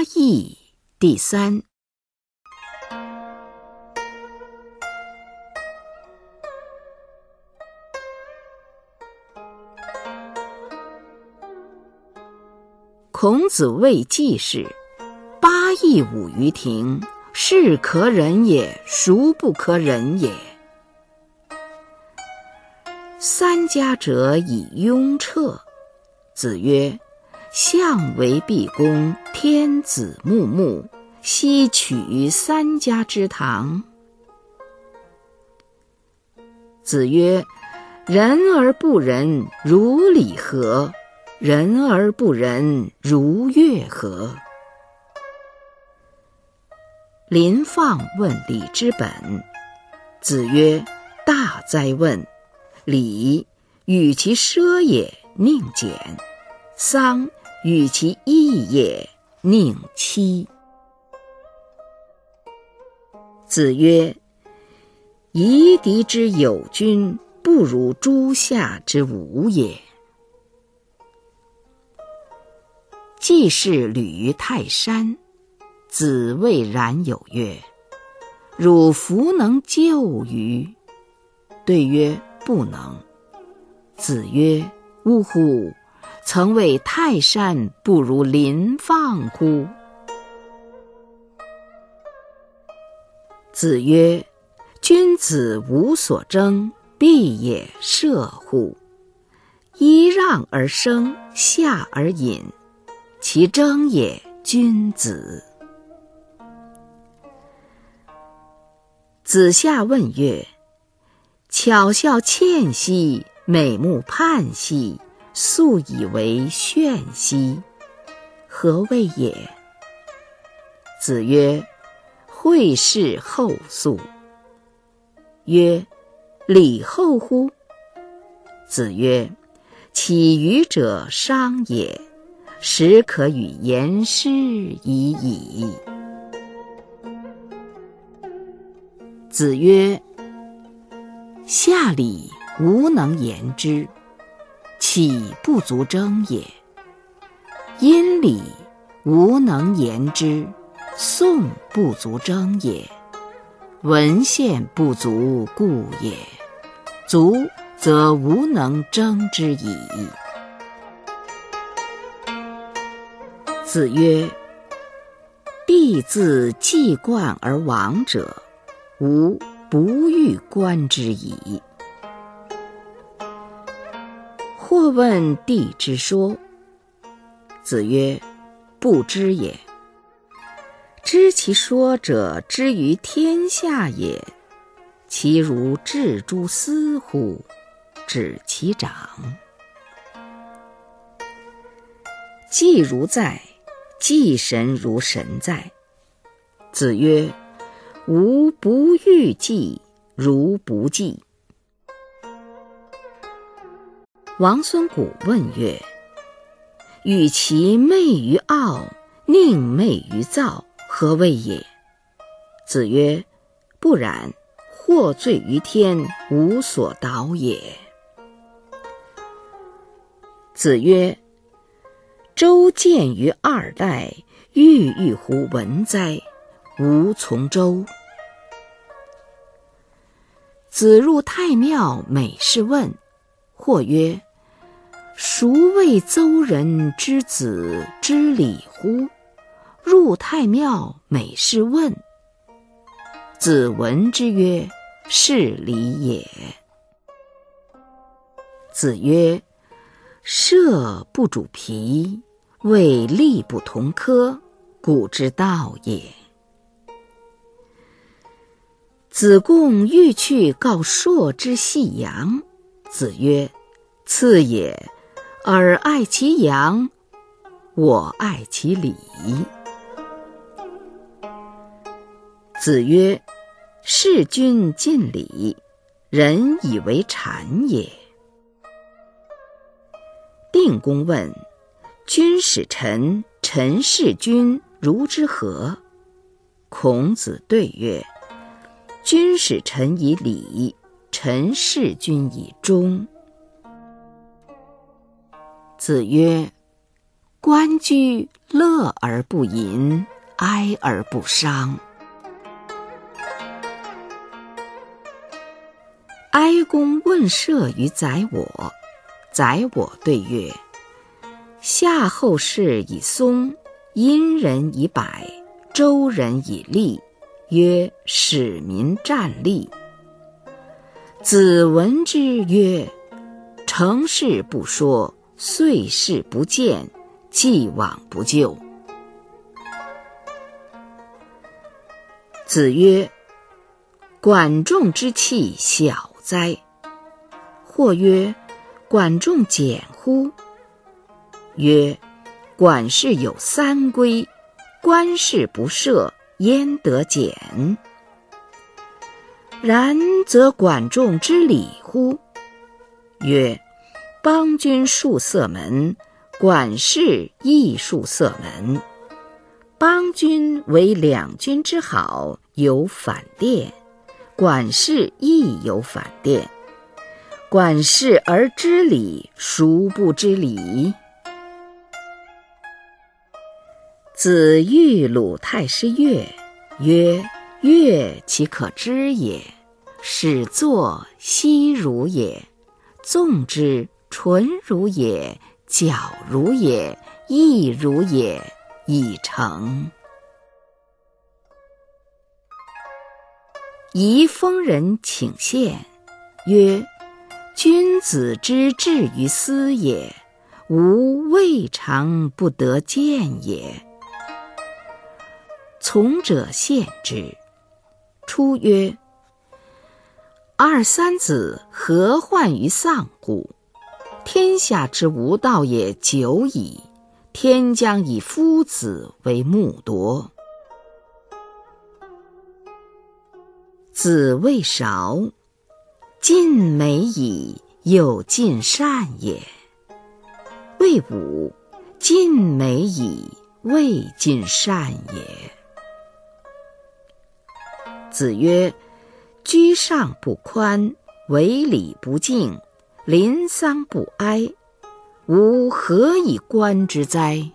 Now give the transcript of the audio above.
八义第三。孔子谓季氏：“八佾舞于庭，是可忍也，孰不可忍也？”三家者以雍彻。子曰：“相为毕公，天子穆穆，奚取三家之堂？”子曰：“人而不仁，如礼何？人而不仁，如乐何？”临放问礼之本。子曰：“大哉问！礼，与其奢也，宁俭。”丧与其义也，宁戚。子曰：“夷狄之有君，不如诸夏之无也。”季氏旅于泰山，子谓冉有曰：“汝弗能救于？”对曰：“不能。”子曰：“呜呼！”曾谓泰山不如林放乎？子曰：“君子无所争，必也射乎？揖让而生，下而饮，其争也君子。”子夏问曰：“巧笑倩兮，美目盼兮。”素以为炫兮，何谓也？子曰：“惠氏后素。”曰：“礼后乎？”子曰：“起予者商也，始可与言师已矣。”子曰：“下礼，无能言之。”岂不足争也？殷礼，无能言之；宋不足争也，文献不足故也。足则无能争之矣。子曰：“必自既冠而亡者，吾不欲观之矣。”或问帝之说，子曰：“不知也。知其说者，知于天下也。其如置诸斯乎？指其长。既如在，既神如神在。”子曰：“吾不欲祭，如不祭。”王孙谷问曰：“与其媚于傲，宁媚于躁，何谓也？”子曰：“不然，获罪于天，无所导也。”子曰：“周见于二代，郁郁乎文哉？吾从周。”子入太庙，每事问，或曰。孰谓邹人之子知礼乎？入太庙，每事问。子闻之曰：“是礼也。”子曰：“射不主皮，为力不同科，古之道也。”子贡欲去告朔之细阳，子曰：“次也。”尔爱其羊，我爱其礼。子曰：“事君尽礼，人以为谄也。”定公问：“君使臣，臣事君，如之何？”孔子对曰：“君使臣以礼，臣事君以忠。”子曰：“官居乐而不淫，哀而不伤。哀公问射于宰我，宰我对曰：“夏后氏以松，殷人以柏，周人以栗，曰使民战栗。”子闻之曰：“成事不说，遂事不见，既往不咎。”子曰：“管仲之器小。”哉！或曰：“管仲简乎？”曰：“管氏有三规，官事不赦，焉得简？然则管仲之礼乎？”曰：“邦君戍塞门，管氏亦戍塞门。邦君为两君之好，有反殿。”管事亦有反殿，管事而知礼，孰不知礼？子欲鲁太师乐，曰：“乐其可知也？始作奚如也？纵之，纯如也，矫如也，亦如也，已成。”宜丰人请献，曰：“君子之志于斯也，吾未尝不得见也。”从者献之。出曰：“二三子何患于丧乎？天下之无道也久矣，天将以夫子为木铎。”子谓韶：“尽美矣，又尽善也。”谓武：“尽美矣，未尽善也。”子曰：“居上不宽，为礼不敬，临丧不哀，吾何以观之哉？”